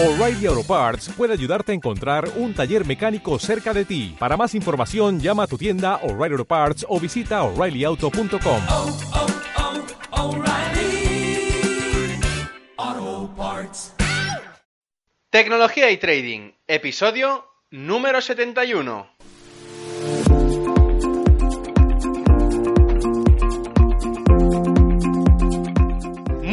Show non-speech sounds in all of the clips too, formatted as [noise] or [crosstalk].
O'Reilly Auto Parts puede ayudarte a encontrar un taller mecánico cerca de ti. Para más información, llama a tu tienda O'Reilly Auto Parts o visita oreillyauto.com. oh, oh, Parts. Tecnología y Trading, episodio número 71.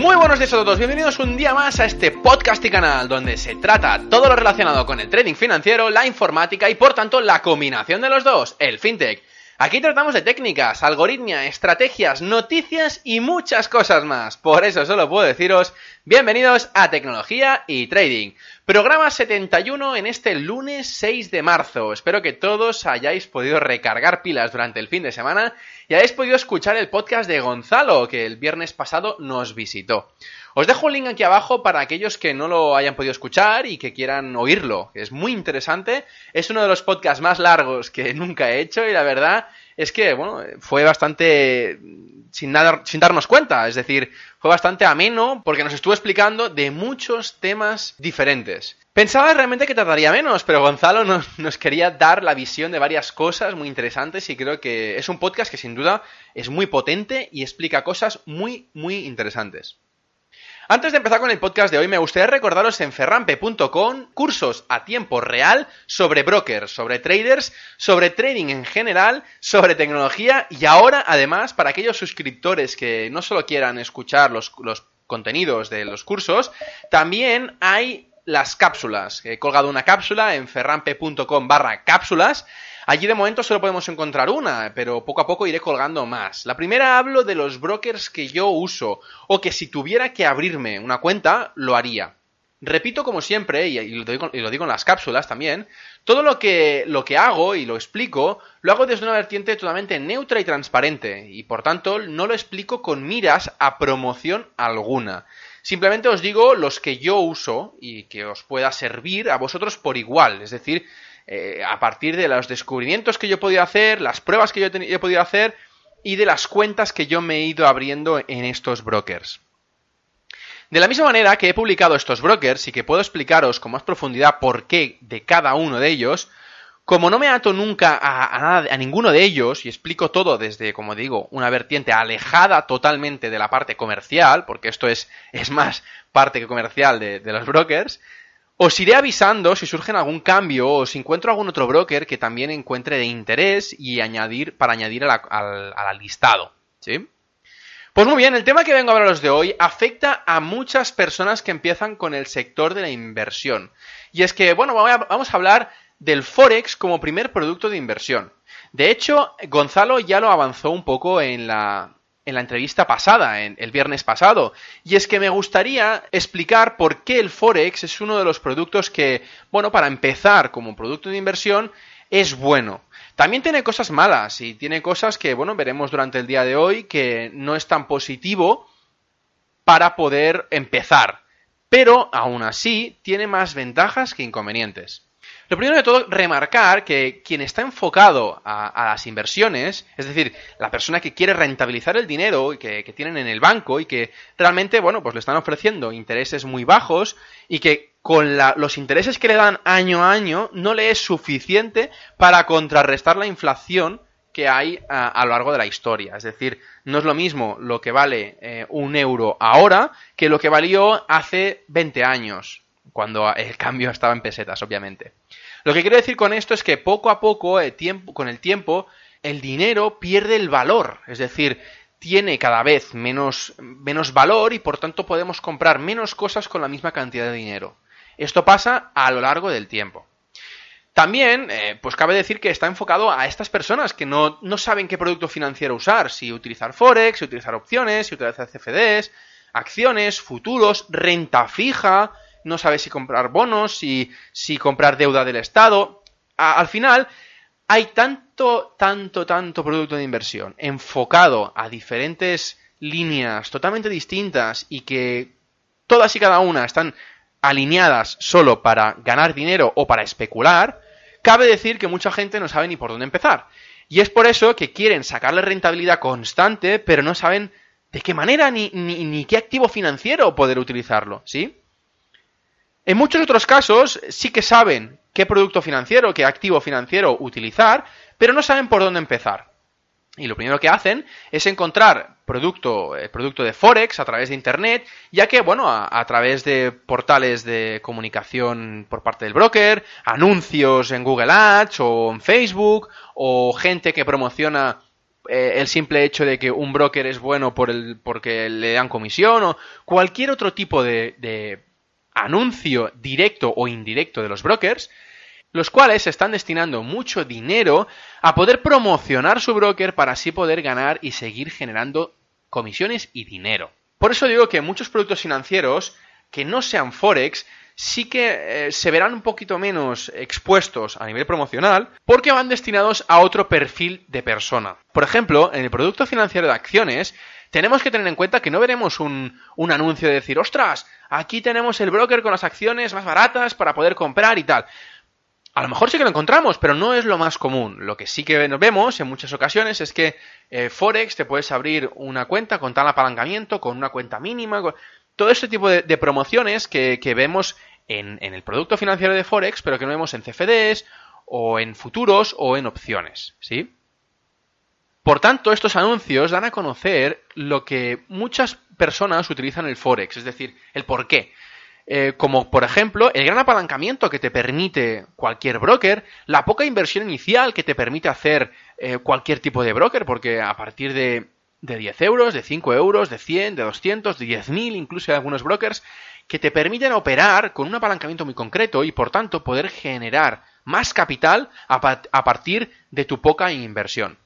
Muy buenos días a todos, bienvenidos un día más a este podcast y canal donde se trata todo lo relacionado con el trading financiero, la informática y por tanto la combinación de los dos, el fintech. Aquí tratamos de técnicas, algoritmia, estrategias, noticias y muchas cosas más. Por eso solo puedo deciros bienvenidos a Tecnología y Trading. Programa 71 en este lunes 6 de marzo. Espero que todos hayáis podido recargar pilas durante el fin de semana y hayáis podido escuchar el podcast de Gonzalo que el viernes pasado nos visitó. Os dejo un link aquí abajo para aquellos que no lo hayan podido escuchar y que quieran oírlo. Es muy interesante. Es uno de los podcasts más largos que [laughs] nunca he hecho y la verdad es que, bueno, fue bastante sin, nada, sin darnos cuenta. Es decir, fue bastante ameno porque nos estuvo explicando de muchos temas diferentes. Pensaba realmente que tardaría menos, pero Gonzalo nos, [laughs] nos, quería dar la visión de varias cosas muy interesantes y creo que es un podcast que sin duda es muy potente y explica cosas muy, muy interesantes. Antes de empezar con el podcast de hoy, me gustaría recordaros en ferrampe.com cursos a tiempo real sobre brokers, sobre traders, sobre trading en general, sobre tecnología y ahora, además, para aquellos suscriptores que no solo quieran escuchar los, los contenidos de los cursos, también hay las cápsulas. He colgado una cápsula en ferrampe.com barra cápsulas Allí de momento solo podemos encontrar una, pero poco a poco iré colgando más. La primera hablo de los brokers que yo uso, o que si tuviera que abrirme una cuenta, lo haría. Repito como siempre, y lo digo, y lo digo en las cápsulas también, todo lo que, lo que hago y lo explico, lo hago desde una vertiente totalmente neutra y transparente, y por tanto no lo explico con miras a promoción alguna. Simplemente os digo los que yo uso y que os pueda servir a vosotros por igual, es decir, eh, a partir de los descubrimientos que yo he podido hacer, las pruebas que yo he, podido hacer y de las cuentas que yo me he ido abriendo en estos brokers. De la misma manera que he publicado estos brokers y que puedo explicaros con más profundidad por qué de cada uno de ellos, como no me ato nunca a, nada, a ninguno de ellos y explico todo desde, como digo, una vertiente alejada totalmente de la parte comercial, porque esto es, más parte que comercial de los brokers, os iré avisando si surge algún cambio o si encuentro algún otro broker que también encuentre de interés y añadir para añadir al, al, al listado. ¿Sí? Pues muy bien, el tema que vengo a hablaros de hoy afecta a muchas personas que empiezan con el sector de la inversión. Y es que, bueno, vamos a hablar del Forex como primer producto de inversión. De hecho, Gonzalo ya lo avanzó un poco en la, en la entrevista pasada, en el viernes pasado. Y es que me gustaría explicar por qué el Forex es uno de los productos que, bueno, para empezar como producto de inversión, es bueno. También tiene cosas malas y tiene cosas que, bueno, veremos durante el día de hoy que no es tan positivo para poder empezar. Pero, aún así, tiene más ventajas que inconvenientes. Lo primero de todo, remarcar que quien está enfocado a, las inversiones, es decir, la persona que quiere rentabilizar el dinero que, que, tienen en el banco y que realmente, bueno, pues le están ofreciendo intereses muy bajos y que con la, los intereses que le dan año a año no le es suficiente para contrarrestar la inflación que hay a, a, lo largo de la historia. Es decir, no es lo mismo lo que vale eh, un euro ahora que lo que valió hace 20 años cuando el cambio estaba en pesetas, obviamente. Lo que quiero decir con esto es que poco a poco, tiempo, con el tiempo, el dinero pierde el valor, es decir, tiene cada vez menos, menos valor y por tanto podemos comprar menos cosas con la misma cantidad de dinero. Esto pasa a lo largo del tiempo. También, eh, pues cabe decir que está enfocado a estas personas que no, no saben qué producto financiero usar, si utilizar Forex, si utilizar opciones, si utilizar CFDs, acciones, futuros, renta fija, no sabe si comprar bonos, si, si comprar deuda del Estado. Al final, hay tanto, tanto, tanto producto de inversión enfocado a diferentes líneas totalmente distintas y que todas y cada una están alineadas solo para ganar dinero o para especular, cabe decir que mucha gente no sabe ni por dónde empezar. Y es por eso que quieren sacarle rentabilidad constante, pero no saben de qué manera ni, ni, ni qué activo financiero poder utilizarlo, ¿sí? En muchos otros casos sí que saben qué producto financiero, qué activo financiero utilizar, pero no saben por dónde empezar. Y lo primero que hacen es encontrar producto, el producto de Forex a través de Internet, ya que, bueno, a, través de portales de comunicación por parte del broker, anuncios en Google Ads o en Facebook, o gente que promociona eh, el simple hecho de que un broker es bueno por el, porque le dan comisión, o cualquier otro tipo de anuncio directo o indirecto de los brokers, los cuales están destinando mucho dinero a poder promocionar su broker para así poder ganar y seguir generando comisiones y dinero. Por eso digo que muchos productos financieros que no sean Forex sí que eh, se verán un poquito menos expuestos a nivel promocional porque van destinados a otro perfil de persona. Por ejemplo, en el producto financiero de acciones tenemos que tener en cuenta que no veremos un, un anuncio de decir, ostras, aquí tenemos el broker con las acciones más baratas para poder comprar y tal. A lo mejor sí que lo encontramos, pero no es lo más común. Lo que sí que vemos en muchas ocasiones es que eh, Forex te puedes abrir una cuenta con tal apalancamiento, con una cuenta mínima, todo este tipo de, de promociones que, que vemos en, en, el producto financiero de Forex, pero que no vemos en CFDs o en futuros o en opciones, ¿sí? Por tanto, estos anuncios dan a conocer lo que muchas personas utilizan el Forex, es decir, el por qué. Eh, como por ejemplo el gran apalancamiento que te permite cualquier broker, la poca inversión inicial que te permite hacer eh, cualquier tipo de broker, porque a partir de, de 10 euros, de 5 euros, de 100, de 200, de 10.000, incluso hay algunos brokers que te permiten operar con un apalancamiento muy concreto y por tanto poder generar más capital a, pa a partir de tu poca inversión.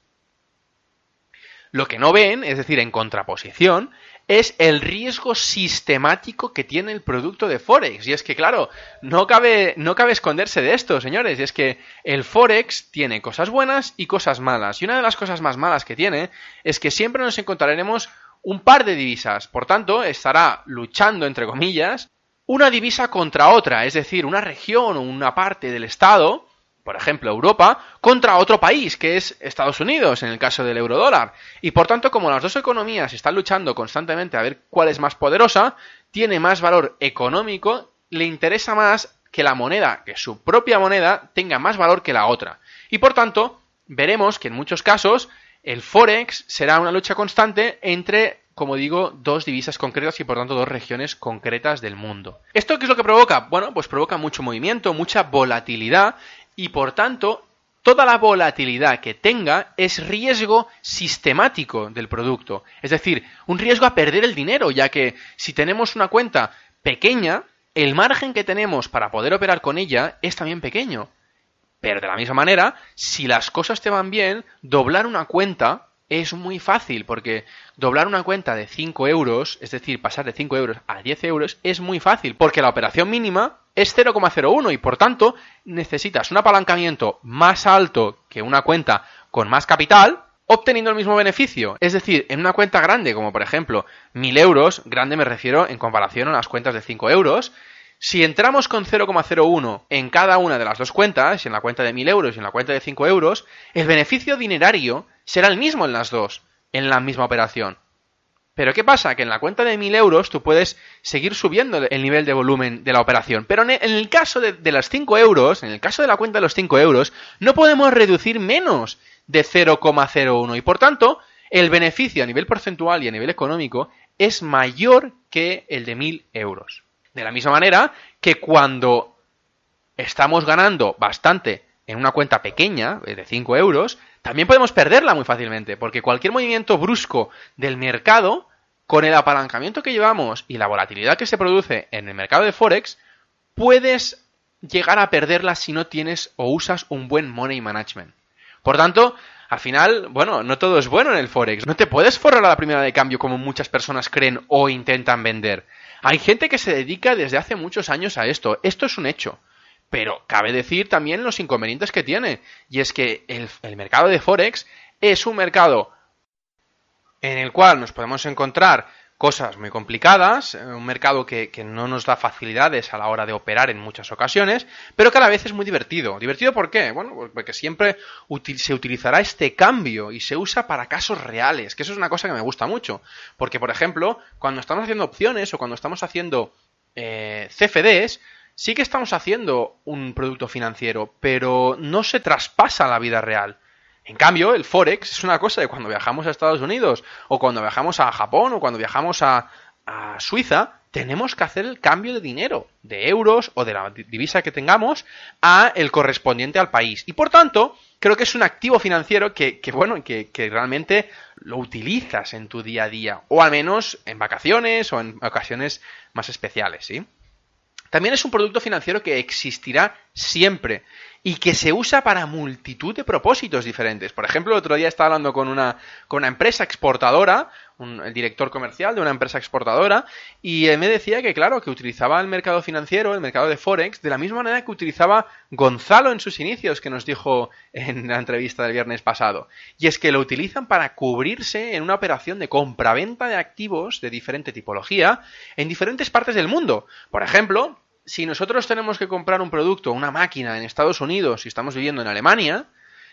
Lo que no ven, es decir, en contraposición, es el riesgo sistemático que tiene el producto de Forex. Y es que, claro, no cabe, no cabe esconderse de esto, señores. Y es que el Forex tiene cosas buenas y cosas malas. Y una de las cosas más malas que tiene es que siempre nos encontraremos un par de divisas. Por tanto, estará luchando, entre comillas, una divisa contra otra. Es decir, una región o una parte del Estado por ejemplo, Europa, contra otro país, que es Estados Unidos, en el caso del eurodólar. Y por tanto, como las dos economías están luchando constantemente a ver cuál es más poderosa, tiene más valor económico, le interesa más que la moneda, que su propia moneda, tenga más valor que la otra. Y por tanto, veremos que en muchos casos el Forex será una lucha constante entre como digo, dos divisas concretas y por tanto dos regiones concretas del mundo. ¿Esto qué es lo que provoca? Bueno, pues provoca mucho movimiento, mucha volatilidad y por tanto toda la volatilidad que tenga es riesgo sistemático del producto. Es decir, un riesgo a perder el dinero, ya que si tenemos una cuenta pequeña, el margen que tenemos para poder operar con ella es también pequeño. Pero de la misma manera, si las cosas te van bien, doblar una cuenta es muy fácil, porque doblar una cuenta de 5 euros, es decir, pasar de 5 euros a 10 euros, es muy fácil, porque la operación mínima es 0,01 y por tanto necesitas un apalancamiento más alto que una cuenta con más capital, obteniendo el mismo beneficio. Es decir, en una cuenta grande, como por ejemplo 1000 euros, grande me refiero en comparación a las cuentas de 5 euros, si entramos con 0,01 en cada una de las dos cuentas, en la cuenta de 1000 euros y en la cuenta de 5 euros, el beneficio dinerario será el mismo en las dos, en la misma operación. Pero ¿qué pasa? Que en la cuenta de 1000 euros tú puedes seguir subiendo el nivel de volumen de la operación. Pero en el caso de, de las 5 euros, en el caso de la cuenta de los 5 euros, no podemos reducir menos de 0,01. Y por tanto, el beneficio a nivel porcentual y a nivel económico es mayor que el de 1000 euros. De la misma manera que cuando estamos ganando bastante en una cuenta pequeña, de 5 euros, también podemos perderla muy fácilmente, porque cualquier movimiento brusco del mercado, con el apalancamiento que llevamos y la volatilidad que se produce en el mercado de Forex, puedes llegar a perderla si no tienes o usas un buen money management. Por tanto, al final, bueno, no todo es bueno en el Forex. No te puedes forrar a la primera de cambio como muchas personas creen o intentan vender. Hay gente que se dedica desde hace muchos años a esto. Esto es un hecho. Pero cabe decir también los inconvenientes que tiene. Y es que el, mercado de Forex es un mercado en el cual nos podemos encontrar cosas muy complicadas, un mercado que, que, no nos da facilidades a la hora de operar en muchas ocasiones, pero que a la vez es muy divertido. ¿Divertido por qué? Bueno, pues porque siempre se utilizará este cambio y se usa para casos reales, que eso es una cosa que me gusta mucho. Porque, por ejemplo, cuando estamos haciendo opciones o cuando estamos haciendo eh, CFDs, sí que estamos haciendo un producto financiero, pero no se traspasa a la vida real. En cambio, el Forex es una cosa de cuando viajamos a Estados Unidos, o cuando viajamos a Japón, o cuando viajamos a, Suiza, tenemos que hacer el cambio de dinero, de euros o de la divisa que tengamos, a el correspondiente al país. Y por tanto, creo que es un activo financiero que, que bueno, que, que, realmente lo utilizas en tu día a día, o al menos en vacaciones o en ocasiones más especiales, ¿sí? También es un producto financiero que existirá siempre y que se usa para multitud de propósitos diferentes. Por ejemplo, el otro día estaba hablando con una, con una empresa exportadora, un, el director comercial de una empresa exportadora, y él me decía que, claro, que utilizaba el mercado financiero, el mercado de Forex, de la misma manera que utilizaba Gonzalo en sus inicios, que nos dijo en la entrevista del viernes pasado. Y es que lo utilizan para cubrirse en una operación de compra-venta de activos de diferente tipología en diferentes partes del mundo. Por ejemplo, si nosotros tenemos que comprar un producto, una máquina en Estados Unidos y estamos viviendo en Alemania,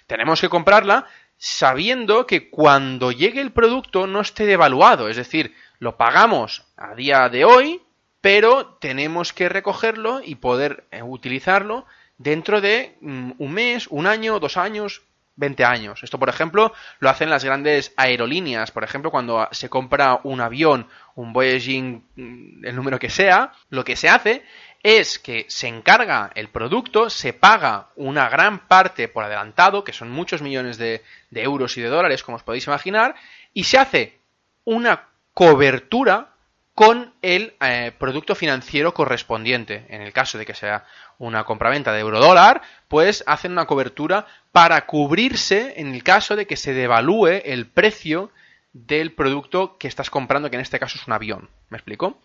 tenemos que comprarla sabiendo que cuando llegue el producto no esté devaluado, es decir, lo pagamos a día de hoy, pero tenemos que recogerlo y poder eh, utilizarlo dentro de mm, un mes, un año, dos años, 20 años. Esto, por ejemplo, lo hacen las grandes aerolíneas. Por ejemplo, cuando se compra un avión, un Boeing, mm, el número que sea, lo que se hace es que se encarga el producto, se paga una gran parte por adelantado, que son muchos millones de, euros y de dólares, como os podéis imaginar, y se hace una cobertura con el eh, producto financiero correspondiente. En el caso de que sea una compraventa de euro-dólar, pues hacen una cobertura para cubrirse en el caso de que se devalúe el precio del producto que estás comprando, que en este caso es un avión. ¿Me explico?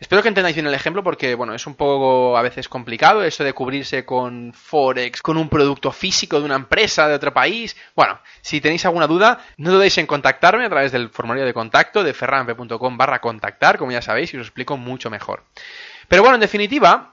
Espero que entendáis bien el ejemplo porque, bueno, es un poco a veces complicado eso de cubrirse con Forex, con un producto físico de una empresa de otro país. Bueno, si tenéis alguna duda, no dudéis en contactarme a través del formulario de contacto de ferrampe.com barra contactar, como ya sabéis, y os explico mucho mejor. Pero bueno, en definitiva,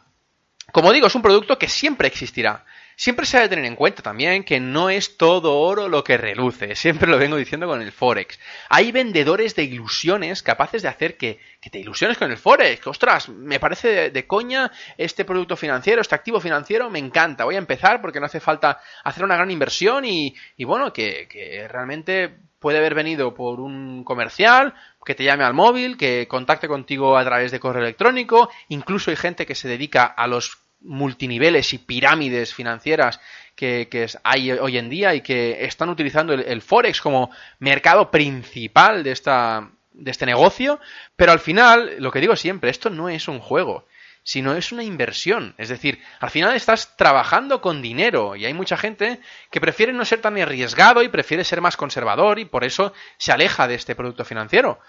como digo, es un producto que siempre existirá. Siempre se ha de tener en cuenta también que no es todo oro lo que reluce, [laughs] siempre lo vengo diciendo con el Forex. Hay vendedores de ilusiones capaces de hacer que, que te ilusiones con el Forex. Ostras, me parece de, de, coña este producto financiero, este activo financiero, me encanta. Voy a empezar porque no hace falta hacer una gran inversión y, y bueno, que, que realmente puede haber venido por un comercial, que te llame al móvil, que contacte contigo a través de correo electrónico, incluso hay gente que se dedica a los multiniveles y pirámides financieras que, hay hoy en día y que están utilizando el, el, Forex como mercado principal de, esta, de este negocio, pero al final, lo que digo siempre, esto no es un juego, sino es una inversión. Es decir, al final estás trabajando con dinero y hay mucha gente que prefiere no ser tan arriesgado y prefiere ser más conservador y por eso se aleja de este producto financiero.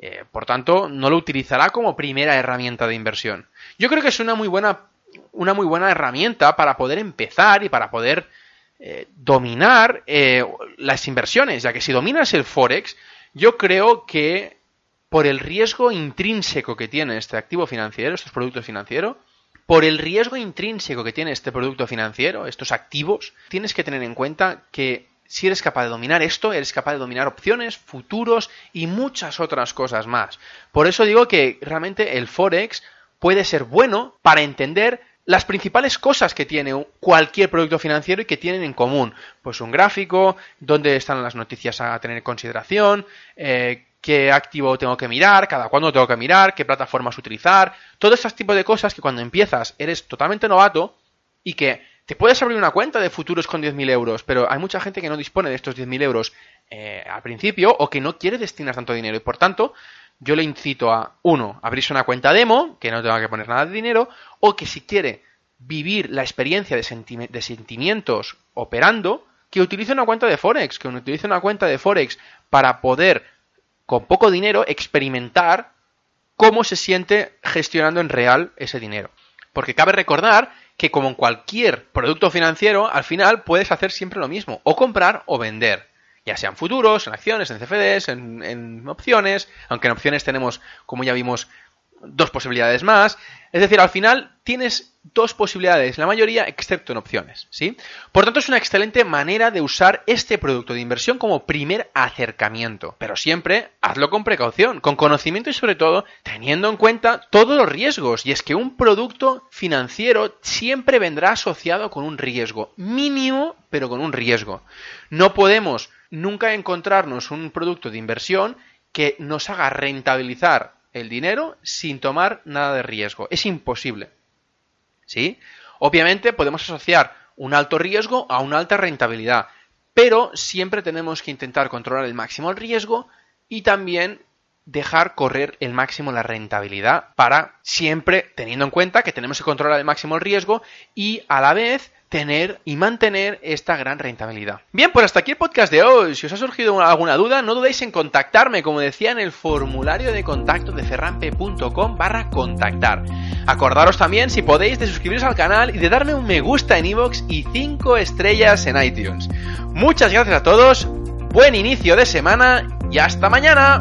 Eh, por tanto, no lo utilizará como primera herramienta de inversión. Yo creo que es una muy buena una muy buena herramienta para poder empezar y para poder eh, dominar eh, las inversiones, ya que si dominas el Forex, yo creo que por el riesgo intrínseco que tiene este activo financiero, estos productos financieros, por el riesgo intrínseco que tiene este producto financiero, estos activos, tienes que tener en cuenta que si eres capaz de dominar esto, eres capaz de dominar opciones, futuros y muchas otras cosas más. Por eso digo que realmente el Forex puede ser bueno para entender las principales cosas que tiene cualquier producto financiero y que tienen en común. Pues un gráfico, dónde están las noticias a tener en consideración, eh, qué activo tengo que mirar, cada cuándo tengo que mirar, qué plataformas utilizar, todo ese tipo de cosas que cuando empiezas eres totalmente novato y que te puedes abrir una cuenta de futuros con 10.000 euros, pero hay mucha gente que no dispone de estos 10.000 euros eh, al principio o que no quiere destinar tanto dinero y por tanto yo le incito a, uno, abrirse una cuenta demo, que no tenga que poner nada de dinero, o que si quiere vivir la experiencia de, de sentimientos operando, que utilice una cuenta de Forex, que utilice una cuenta de Forex para poder, con poco dinero, experimentar cómo se siente gestionando en real ese dinero. Porque cabe recordar que como en cualquier producto financiero, al final puedes hacer siempre lo mismo, o comprar o vender ya sean futuros, en acciones, en CFDs, en, opciones, aunque en opciones tenemos, como ya vimos, dos posibilidades más. Es decir, al final tienes dos posibilidades, la mayoría excepto en opciones, ¿sí? Por tanto, es una excelente manera de usar este producto de inversión como primer acercamiento, pero siempre hazlo con precaución, con conocimiento y sobre todo teniendo en cuenta todos los riesgos, y es que un producto financiero siempre vendrá asociado con un riesgo mínimo, pero con un riesgo. No podemos nunca encontrarnos un producto de inversión que nos haga rentabilizar el dinero sin tomar nada de riesgo. Es imposible. ¿Sí? Obviamente podemos asociar un alto riesgo a una alta rentabilidad, pero siempre tenemos que intentar controlar el máximo el riesgo y también dejar correr el máximo la rentabilidad para siempre teniendo en cuenta que tenemos que controlar el máximo el riesgo y a la vez tener y mantener esta gran rentabilidad. Bien, pues hasta aquí el podcast de hoy. Si os ha surgido alguna duda, no dudéis en contactarme, como decía en el formulario de contacto de ferrampe.com barra contactar. Acordaros también, si podéis, de suscribiros al canal y de darme un me gusta en iVoox y 5 estrellas en iTunes. Muchas gracias a todos, buen inicio de semana y hasta mañana.